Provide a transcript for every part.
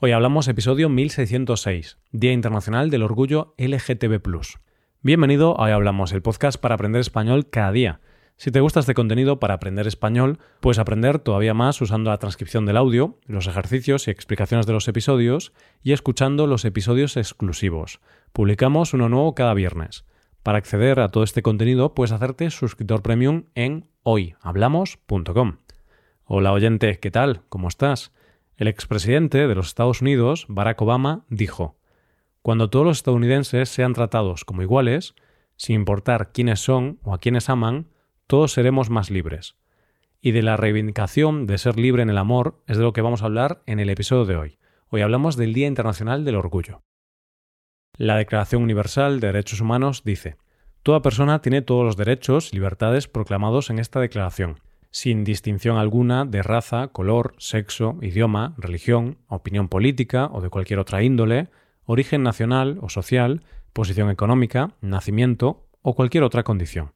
Hoy hablamos episodio 1606, Día Internacional del Orgullo LGTB+. Bienvenido a Hoy Hablamos, el podcast para aprender español cada día. Si te gusta este contenido para aprender español, puedes aprender todavía más usando la transcripción del audio, los ejercicios y explicaciones de los episodios y escuchando los episodios exclusivos. Publicamos uno nuevo cada viernes. Para acceder a todo este contenido puedes hacerte suscriptor premium en hoyhablamos.com. Hola oyente, ¿qué tal? ¿Cómo estás? El expresidente de los Estados Unidos, Barack Obama, dijo, Cuando todos los estadounidenses sean tratados como iguales, sin importar quiénes son o a quiénes aman, todos seremos más libres. Y de la reivindicación de ser libre en el amor es de lo que vamos a hablar en el episodio de hoy. Hoy hablamos del Día Internacional del Orgullo. La Declaración Universal de Derechos Humanos dice, Toda persona tiene todos los derechos y libertades proclamados en esta declaración, sin distinción alguna de raza, color, sexo, idioma, religión, opinión política o de cualquier otra índole, origen nacional o social, posición económica, nacimiento o cualquier otra condición.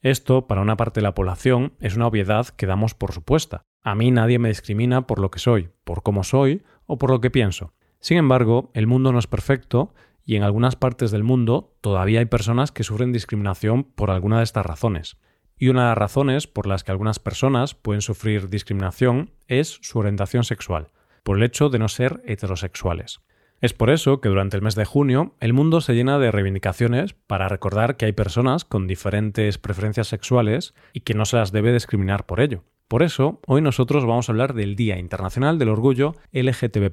Esto, para una parte de la población, es una obviedad que damos por supuesta. A mí nadie me discrimina por lo que soy, por cómo soy o por lo que pienso. Sin embargo, el mundo no es perfecto y en algunas partes del mundo todavía hay personas que sufren discriminación por alguna de estas razones. Y una de las razones por las que algunas personas pueden sufrir discriminación es su orientación sexual, por el hecho de no ser heterosexuales. Es por eso que durante el mes de junio el mundo se llena de reivindicaciones para recordar que hay personas con diferentes preferencias sexuales y que no se las debe discriminar por ello. Por eso, hoy nosotros vamos a hablar del Día Internacional del Orgullo LGTB.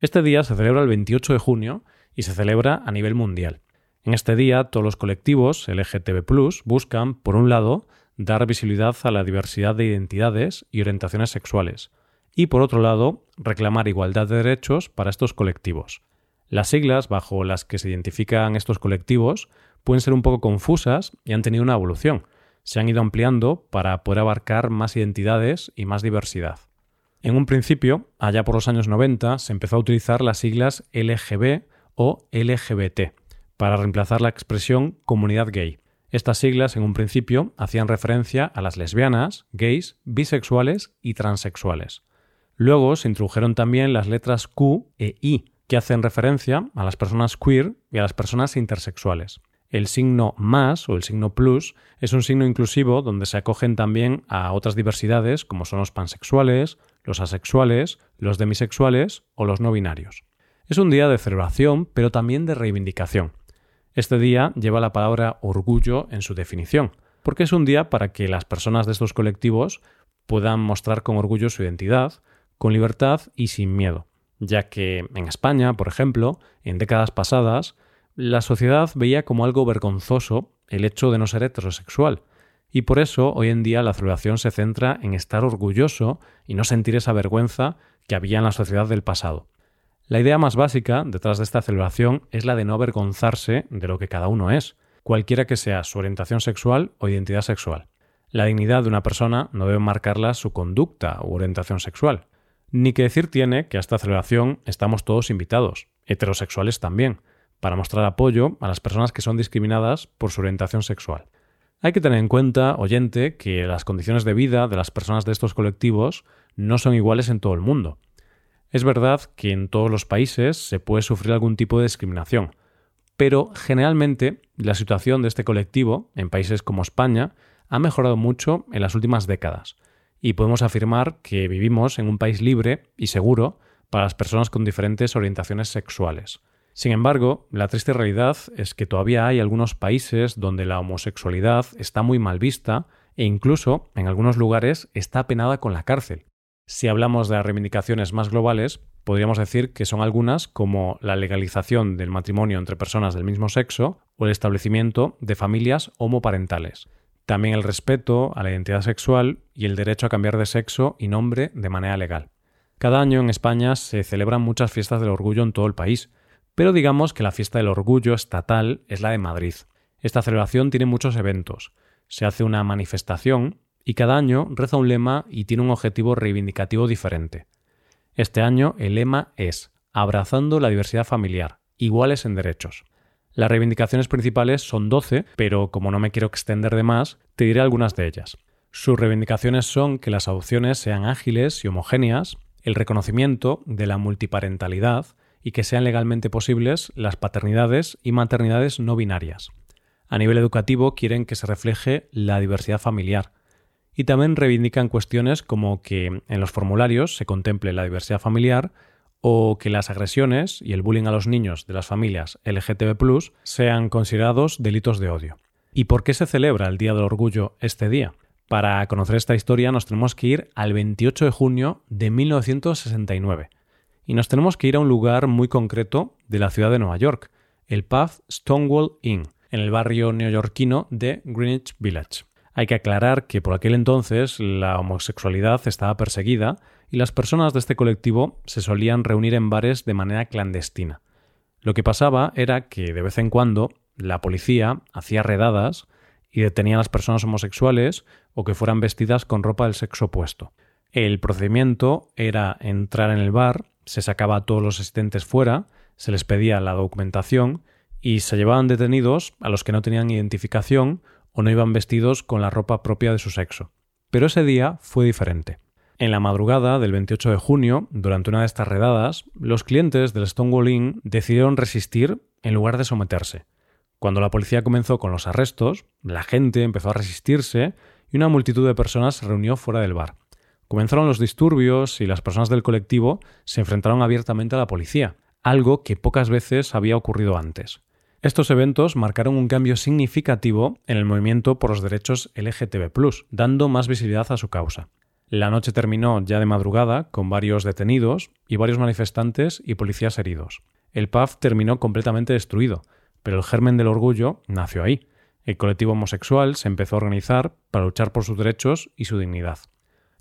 Este día se celebra el 28 de junio y se celebra a nivel mundial. En este día, todos los colectivos LGTB buscan, por un lado, dar visibilidad a la diversidad de identidades y orientaciones sexuales, y por otro lado, reclamar igualdad de derechos para estos colectivos. Las siglas bajo las que se identifican estos colectivos pueden ser un poco confusas y han tenido una evolución. Se han ido ampliando para poder abarcar más identidades y más diversidad. En un principio, allá por los años 90, se empezó a utilizar las siglas LGB o LGBT, para reemplazar la expresión comunidad gay. Estas siglas, en un principio, hacían referencia a las lesbianas, gays, bisexuales y transexuales. Luego se introdujeron también las letras Q e I, que hacen referencia a las personas queer y a las personas intersexuales. El signo más o el signo plus es un signo inclusivo donde se acogen también a otras diversidades como son los pansexuales, los asexuales, los demisexuales o los no binarios. Es un día de celebración, pero también de reivindicación. Este día lleva la palabra orgullo en su definición, porque es un día para que las personas de estos colectivos puedan mostrar con orgullo su identidad, con libertad y sin miedo, ya que en España, por ejemplo, en décadas pasadas, la sociedad veía como algo vergonzoso el hecho de no ser heterosexual, y por eso hoy en día la celebración se centra en estar orgulloso y no sentir esa vergüenza que había en la sociedad del pasado. La idea más básica detrás de esta celebración es la de no avergonzarse de lo que cada uno es, cualquiera que sea su orientación sexual o identidad sexual. La dignidad de una persona no debe marcarla su conducta u orientación sexual. Ni que decir tiene que a esta celebración estamos todos invitados, heterosexuales también, para mostrar apoyo a las personas que son discriminadas por su orientación sexual. Hay que tener en cuenta, oyente, que las condiciones de vida de las personas de estos colectivos no son iguales en todo el mundo. Es verdad que en todos los países se puede sufrir algún tipo de discriminación, pero generalmente la situación de este colectivo en países como España ha mejorado mucho en las últimas décadas, y podemos afirmar que vivimos en un país libre y seguro para las personas con diferentes orientaciones sexuales. Sin embargo, la triste realidad es que todavía hay algunos países donde la homosexualidad está muy mal vista e incluso en algunos lugares está penada con la cárcel. Si hablamos de las reivindicaciones más globales, podríamos decir que son algunas como la legalización del matrimonio entre personas del mismo sexo o el establecimiento de familias homoparentales. También el respeto a la identidad sexual y el derecho a cambiar de sexo y nombre de manera legal. Cada año en España se celebran muchas fiestas del orgullo en todo el país, pero digamos que la fiesta del orgullo estatal es la de Madrid. Esta celebración tiene muchos eventos. Se hace una manifestación y cada año reza un lema y tiene un objetivo reivindicativo diferente. Este año el lema es Abrazando la diversidad familiar, iguales en derechos. Las reivindicaciones principales son 12, pero como no me quiero extender de más, te diré algunas de ellas. Sus reivindicaciones son que las adopciones sean ágiles y homogéneas, el reconocimiento de la multiparentalidad y que sean legalmente posibles las paternidades y maternidades no binarias. A nivel educativo quieren que se refleje la diversidad familiar, y también reivindican cuestiones como que en los formularios se contemple la diversidad familiar o que las agresiones y el bullying a los niños de las familias LGTB sean considerados delitos de odio. ¿Y por qué se celebra el Día del Orgullo este día? Para conocer esta historia nos tenemos que ir al 28 de junio de 1969. Y nos tenemos que ir a un lugar muy concreto de la ciudad de Nueva York, el pub Stonewall Inn, en el barrio neoyorquino de Greenwich Village. Hay que aclarar que por aquel entonces la homosexualidad estaba perseguida y las personas de este colectivo se solían reunir en bares de manera clandestina. Lo que pasaba era que de vez en cuando la policía hacía redadas y detenía a las personas homosexuales o que fueran vestidas con ropa del sexo opuesto. El procedimiento era entrar en el bar, se sacaba a todos los asistentes fuera, se les pedía la documentación y se llevaban detenidos a los que no tenían identificación o no iban vestidos con la ropa propia de su sexo. Pero ese día fue diferente. En la madrugada del 28 de junio, durante una de estas redadas, los clientes del Stonewall Inn decidieron resistir en lugar de someterse. Cuando la policía comenzó con los arrestos, la gente empezó a resistirse y una multitud de personas se reunió fuera del bar. Comenzaron los disturbios y las personas del colectivo se enfrentaron abiertamente a la policía, algo que pocas veces había ocurrido antes. Estos eventos marcaron un cambio significativo en el movimiento por los derechos LGTB, dando más visibilidad a su causa. La noche terminó ya de madrugada con varios detenidos y varios manifestantes y policías heridos. El PAF terminó completamente destruido, pero el germen del orgullo nació ahí. El colectivo homosexual se empezó a organizar para luchar por sus derechos y su dignidad.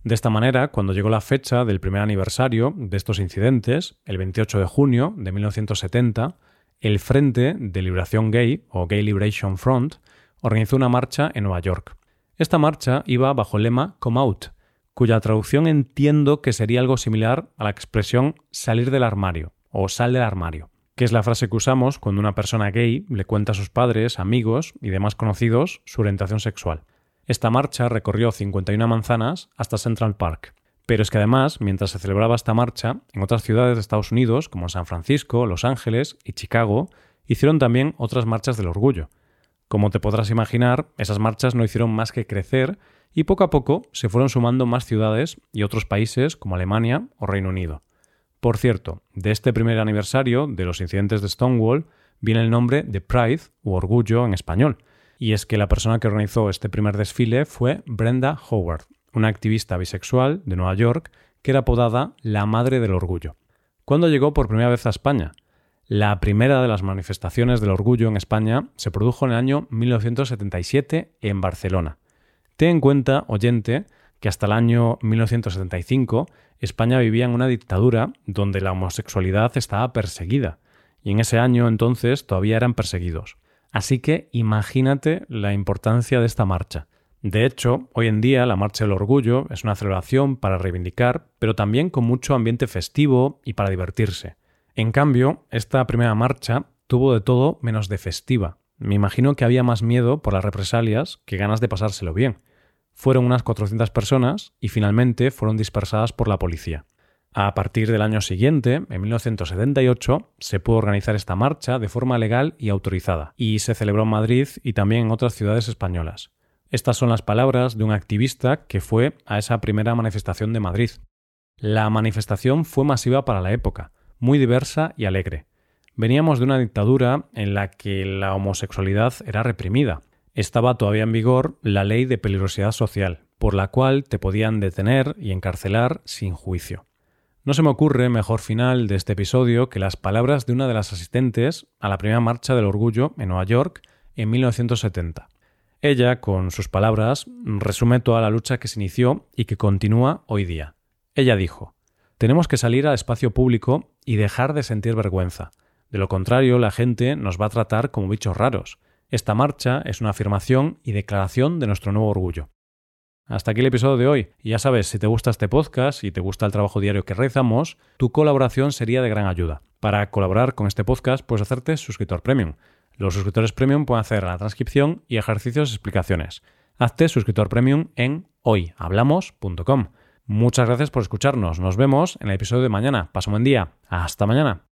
De esta manera, cuando llegó la fecha del primer aniversario de estos incidentes, el 28 de junio de 1970, el Frente de Liberación Gay, o Gay Liberation Front, organizó una marcha en Nueva York. Esta marcha iba bajo el lema Come Out, cuya traducción entiendo que sería algo similar a la expresión salir del armario o sal del armario, que es la frase que usamos cuando una persona gay le cuenta a sus padres, amigos y demás conocidos su orientación sexual. Esta marcha recorrió 51 manzanas hasta Central Park. Pero es que además, mientras se celebraba esta marcha, en otras ciudades de Estados Unidos, como San Francisco, Los Ángeles y Chicago, hicieron también otras marchas del orgullo. Como te podrás imaginar, esas marchas no hicieron más que crecer y poco a poco se fueron sumando más ciudades y otros países como Alemania o Reino Unido. Por cierto, de este primer aniversario de los incidentes de Stonewall viene el nombre de Pride u Orgullo en español, y es que la persona que organizó este primer desfile fue Brenda Howard, una activista bisexual de Nueva York que era apodada la Madre del Orgullo. ¿Cuándo llegó por primera vez a España? La primera de las manifestaciones del orgullo en España se produjo en el año 1977 en Barcelona. Ten en cuenta, oyente, que hasta el año 1975 España vivía en una dictadura donde la homosexualidad estaba perseguida, y en ese año entonces todavía eran perseguidos. Así que imagínate la importancia de esta marcha. De hecho, hoy en día la Marcha del Orgullo es una celebración para reivindicar, pero también con mucho ambiente festivo y para divertirse. En cambio, esta primera marcha tuvo de todo menos de festiva. Me imagino que había más miedo por las represalias que ganas de pasárselo bien. Fueron unas 400 personas y finalmente fueron dispersadas por la policía. A partir del año siguiente, en 1978, se pudo organizar esta marcha de forma legal y autorizada, y se celebró en Madrid y también en otras ciudades españolas. Estas son las palabras de un activista que fue a esa primera manifestación de Madrid. La manifestación fue masiva para la época, muy diversa y alegre. Veníamos de una dictadura en la que la homosexualidad era reprimida. Estaba todavía en vigor la ley de peligrosidad social, por la cual te podían detener y encarcelar sin juicio. No se me ocurre mejor final de este episodio que las palabras de una de las asistentes a la primera marcha del orgullo en Nueva York en 1970. Ella, con sus palabras, resume toda la lucha que se inició y que continúa hoy día. Ella dijo, tenemos que salir al espacio público y dejar de sentir vergüenza. De lo contrario, la gente nos va a tratar como bichos raros. Esta marcha es una afirmación y declaración de nuestro nuevo orgullo. Hasta aquí el episodio de hoy. Y ya sabes, si te gusta este podcast y te gusta el trabajo diario que realizamos, tu colaboración sería de gran ayuda. Para colaborar con este podcast puedes hacerte suscriptor premium. Los suscriptores premium pueden hacer la transcripción y ejercicios y explicaciones. Hazte suscriptor premium en hoyhablamos.com. Muchas gracias por escucharnos. Nos vemos en el episodio de mañana. Paso un buen día. Hasta mañana.